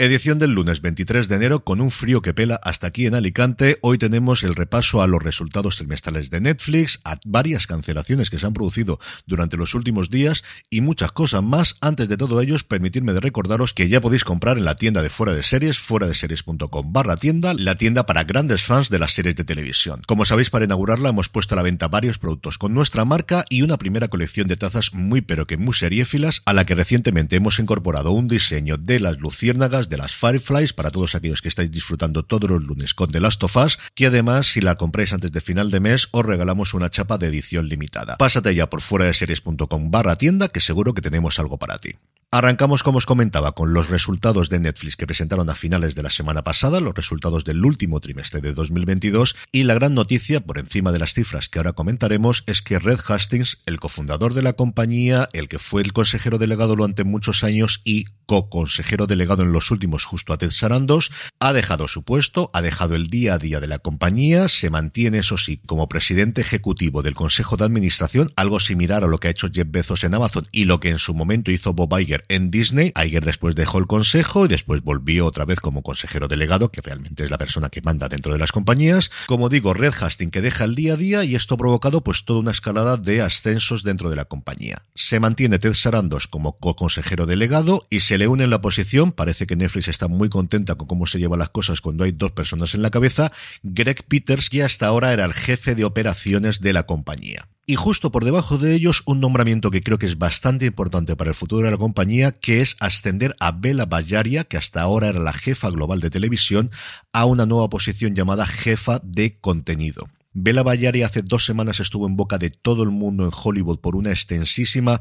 Edición del lunes 23 de enero con un frío que pela hasta aquí en Alicante. Hoy tenemos el repaso a los resultados trimestrales de Netflix, a varias cancelaciones que se han producido durante los últimos días y muchas cosas más. Antes de todo ello, permitidme de recordaros que ya podéis comprar en la tienda de Fuera de Series, fuera de series.com barra tienda, la tienda para grandes fans de las series de televisión. Como sabéis, para inaugurarla hemos puesto a la venta varios productos con nuestra marca y una primera colección de tazas muy pero que muy seriéfilas a la que recientemente hemos incorporado un diseño de las luciérnagas de las Fireflies para todos aquellos que estáis disfrutando todos los lunes con The Last of Us, que además si la compráis antes de final de mes os regalamos una chapa de edición limitada. Pásate ya por fuera de series.com barra tienda que seguro que tenemos algo para ti. Arrancamos, como os comentaba, con los resultados de Netflix que presentaron a finales de la semana pasada, los resultados del último trimestre de 2022, y la gran noticia, por encima de las cifras que ahora comentaremos, es que Red Hastings, el cofundador de la compañía, el que fue el consejero delegado durante muchos años y co-consejero delegado en los últimos justo a Ted Sarandos, ha dejado su puesto, ha dejado el día a día de la compañía, se mantiene, eso sí, como presidente ejecutivo del Consejo de Administración, algo similar a lo que ha hecho Jeff Bezos en Amazon y lo que en su momento hizo Bob Iger en Disney. Iger después dejó el consejo y después volvió otra vez como consejero delegado, que realmente es la persona que manda dentro de las compañías. Como digo, Red Hastings que deja el día a día y esto ha provocado pues toda una escalada de ascensos dentro de la compañía. Se mantiene Ted Sarandos como co-consejero delegado y se le une en la posición, parece que Netflix está muy contenta con cómo se llevan las cosas cuando hay dos personas en la cabeza, Greg Peters, que hasta ahora era el jefe de operaciones de la compañía. Y justo por debajo de ellos, un nombramiento que creo que es bastante importante para el futuro de la compañía, que es ascender a Bela Bayaria, que hasta ahora era la jefa global de televisión, a una nueva posición llamada jefa de contenido. Bela Bayari hace dos semanas estuvo en boca de todo el mundo en Hollywood por una extensísima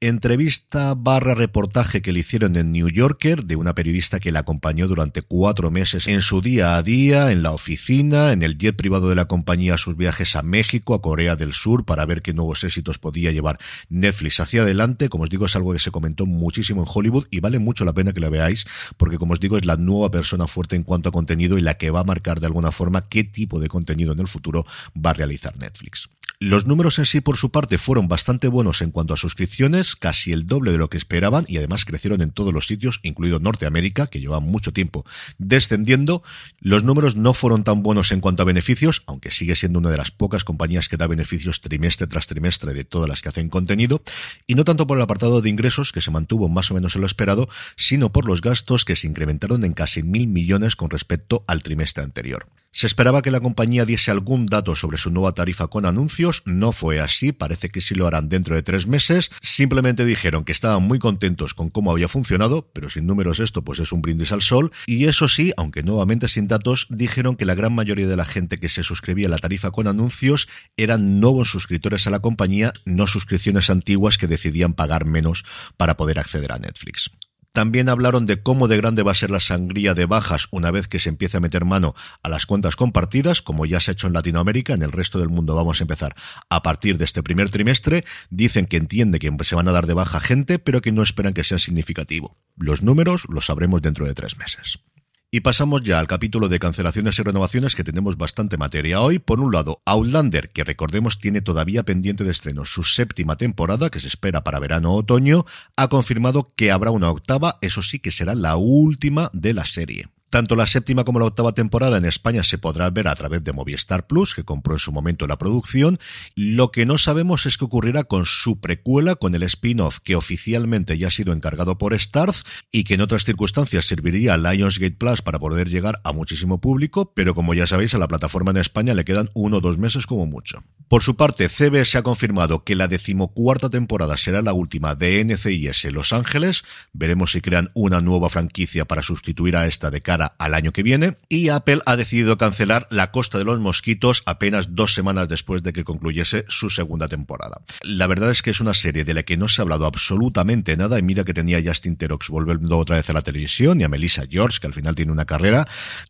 entrevista barra reportaje que le hicieron en New Yorker de una periodista que la acompañó durante cuatro meses en su día a día, en la oficina, en el jet privado de la compañía, sus viajes a México, a Corea del Sur, para ver qué nuevos éxitos podía llevar Netflix hacia adelante. Como os digo, es algo que se comentó muchísimo en Hollywood y vale mucho la pena que la veáis, porque como os digo, es la nueva persona fuerte en cuanto a contenido y la que va a marcar de alguna forma qué tipo de contenido en el futuro va a realizar Netflix. Los números en sí, por su parte, fueron bastante buenos en cuanto a suscripciones, casi el doble de lo que esperaban y además crecieron en todos los sitios, incluido Norteamérica, que lleva mucho tiempo descendiendo. Los números no fueron tan buenos en cuanto a beneficios, aunque sigue siendo una de las pocas compañías que da beneficios trimestre tras trimestre de todas las que hacen contenido, y no tanto por el apartado de ingresos, que se mantuvo más o menos en lo esperado, sino por los gastos que se incrementaron en casi mil millones con respecto al trimestre anterior. Se esperaba que la compañía diese algún dato sobre su nueva tarifa con anuncios, no fue así, parece que sí lo harán dentro de tres meses, simplemente dijeron que estaban muy contentos con cómo había funcionado, pero sin números esto pues es un brindis al sol, y eso sí, aunque nuevamente sin datos, dijeron que la gran mayoría de la gente que se suscribía a la tarifa con anuncios eran nuevos suscriptores a la compañía, no suscripciones antiguas que decidían pagar menos para poder acceder a Netflix. También hablaron de cómo de grande va a ser la sangría de bajas una vez que se empiece a meter mano a las cuentas compartidas, como ya se ha hecho en Latinoamérica, en el resto del mundo vamos a empezar a partir de este primer trimestre. Dicen que entiende que se van a dar de baja gente, pero que no esperan que sea significativo. Los números los sabremos dentro de tres meses. Y pasamos ya al capítulo de cancelaciones y renovaciones que tenemos bastante materia hoy. Por un lado, Outlander, que recordemos tiene todavía pendiente de estreno su séptima temporada, que se espera para verano o otoño, ha confirmado que habrá una octava, eso sí que será la última de la serie. Tanto la séptima como la octava temporada en España se podrá ver a través de Movistar Plus, que compró en su momento la producción. Lo que no sabemos es qué ocurrirá con su precuela, con el spin-off que oficialmente ya ha sido encargado por Starz y que en otras circunstancias serviría a Lionsgate Plus para poder llegar a muchísimo público, pero como ya sabéis, a la plataforma en España le quedan uno o dos meses como mucho. Por su parte, CBS ha confirmado que la decimocuarta temporada será la última de NCIS Los Ángeles. Veremos si crean una nueva franquicia para sustituir a esta de cara al año que viene. Y Apple ha decidido cancelar La Costa de los Mosquitos apenas dos semanas después de que concluyese su segunda temporada. La verdad es que es una serie de la que no se ha hablado absolutamente nada y mira que tenía Justin Terox volviendo otra vez a la televisión y a Melissa George, que al final tiene una carrera.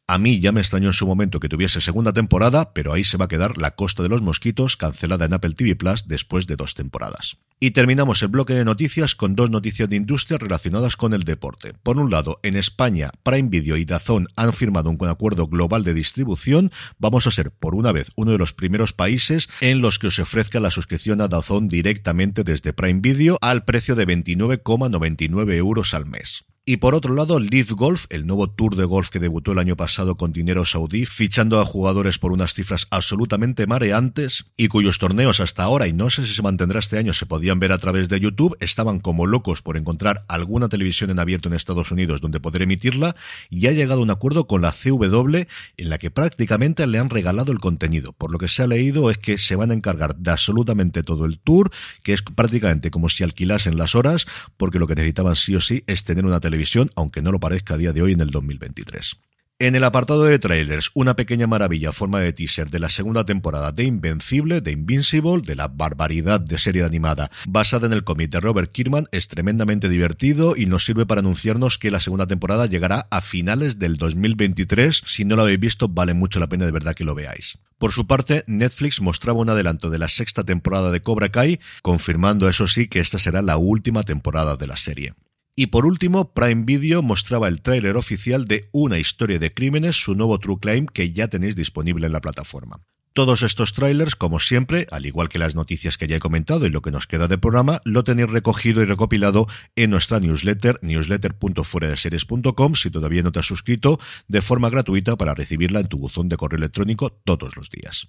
A mí ya me extrañó en su momento que tuviese segunda temporada, pero ahí se va a quedar La Costa de los Mosquitos cancelada en Apple TV Plus después de dos temporadas. Y terminamos el bloque de noticias con dos noticias de industria relacionadas con el deporte. Por un lado, en España, Prime Video y Dazón han firmado un acuerdo global de distribución. Vamos a ser, por una vez, uno de los primeros países en los que se ofrezca la suscripción a Dazón directamente desde Prime Video al precio de 29,99 euros al mes. Y por otro lado, Leaf Golf, el nuevo tour de golf que debutó el año pasado con dinero saudí, fichando a jugadores por unas cifras absolutamente mareantes y cuyos torneos hasta ahora, y no sé si se mantendrá este año, se podían ver a través de YouTube, estaban como locos por encontrar alguna televisión en abierto en Estados Unidos donde poder emitirla y ha llegado a un acuerdo con la CW en la que prácticamente le han regalado el contenido. Por lo que se ha leído es que se van a encargar de absolutamente todo el tour, que es prácticamente como si alquilasen las horas, porque lo que necesitaban sí o sí es tener una televisión aunque no lo parezca a día de hoy en el 2023. En el apartado de trailers, una pequeña maravilla forma de teaser de la segunda temporada de Invencible, de Invincible, de la barbaridad de serie animada basada en el cómic de Robert Kirkman, es tremendamente divertido y nos sirve para anunciarnos que la segunda temporada llegará a finales del 2023. Si no lo habéis visto, vale mucho la pena de verdad que lo veáis. Por su parte, Netflix mostraba un adelanto de la sexta temporada de Cobra Kai, confirmando eso sí que esta será la última temporada de la serie. Y por último, Prime Video mostraba el tráiler oficial de Una historia de crímenes, su nuevo True Crime que ya tenéis disponible en la plataforma. Todos estos trailers, como siempre, al igual que las noticias que ya he comentado y lo que nos queda de programa, lo tenéis recogido y recopilado en nuestra newsletter, newsletter.fueradeseries.com, si todavía no te has suscrito, de forma gratuita para recibirla en tu buzón de correo electrónico todos los días.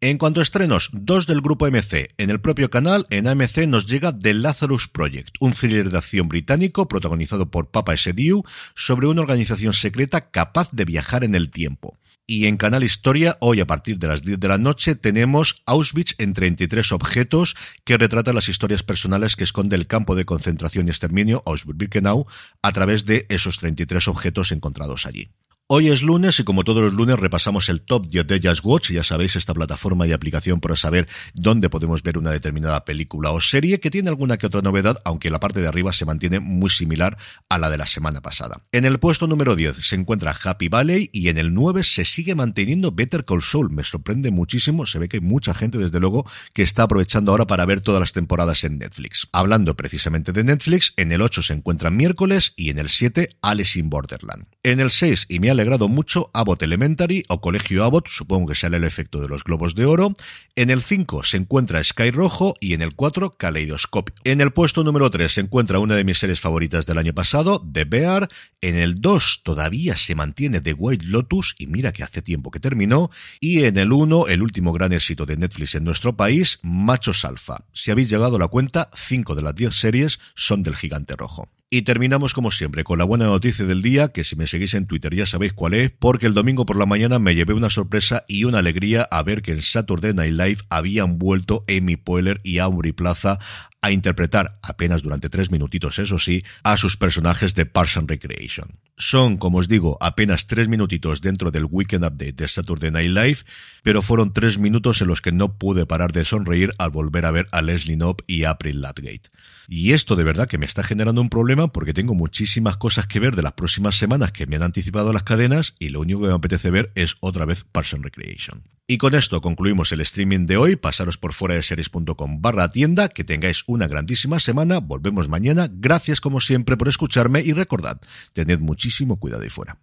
En cuanto a estrenos, dos del grupo MC. En el propio canal, en AMC nos llega The Lazarus Project, un thriller de acción británico protagonizado por Papa S.D.U. sobre una organización secreta capaz de viajar en el tiempo. Y en Canal Historia, hoy a partir de las 10 de la noche, tenemos Auschwitz en 33 objetos que retrata las historias personales que esconde el campo de concentración y exterminio Auschwitz-Birkenau a través de esos 33 objetos encontrados allí. Hoy es lunes y como todos los lunes repasamos el top 10 de Just Watch. Ya sabéis, esta plataforma y aplicación para saber dónde podemos ver una determinada película o serie que tiene alguna que otra novedad, aunque la parte de arriba se mantiene muy similar a la de la semana pasada. En el puesto número 10 se encuentra Happy Valley y en el 9 se sigue manteniendo Better Call Saul. Me sorprende muchísimo. Se ve que hay mucha gente, desde luego, que está aprovechando ahora para ver todas las temporadas en Netflix. Hablando precisamente de Netflix, en el 8 se encuentra miércoles y en el 7 Alice in Borderland. En el 6, y alegrado mucho Abbott Elementary o Colegio Abbott, supongo que sale el efecto de los globos de oro. En el 5 se encuentra Sky Rojo y en el 4 Kaleidoscopio. En el puesto número 3 se encuentra una de mis series favoritas del año pasado, The Bear. En el 2 todavía se mantiene The White Lotus y mira que hace tiempo que terminó. Y en el 1, el último gran éxito de Netflix en nuestro país, Machos Alfa. Si habéis llegado a la cuenta, 5 de las 10 series son del gigante rojo. Y terminamos como siempre con la buena noticia del día, que si me seguís en Twitter ya sabéis cuál es, porque el domingo por la mañana me llevé una sorpresa y una alegría a ver que en Saturday Night Live habían vuelto Amy Poehler y Aubrey Plaza a interpretar, apenas durante tres minutitos eso sí, a sus personajes de Parks and Recreation. Son, como os digo, apenas tres minutitos dentro del Weekend Update de Saturday Night Live, pero fueron tres minutos en los que no pude parar de sonreír al volver a ver a Leslie Knope y April Latgate. Y esto de verdad que me está generando un problema porque tengo muchísimas cosas que ver de las próximas semanas que me han anticipado las cadenas y lo único que me apetece ver es otra vez Parks and Recreation. Y con esto concluimos el streaming de hoy. Pasaros por fuera de series.com barra tienda. Que tengáis una grandísima semana. Volvemos mañana. Gracias como siempre por escucharme y recordad, tened muchísimo cuidado ahí fuera.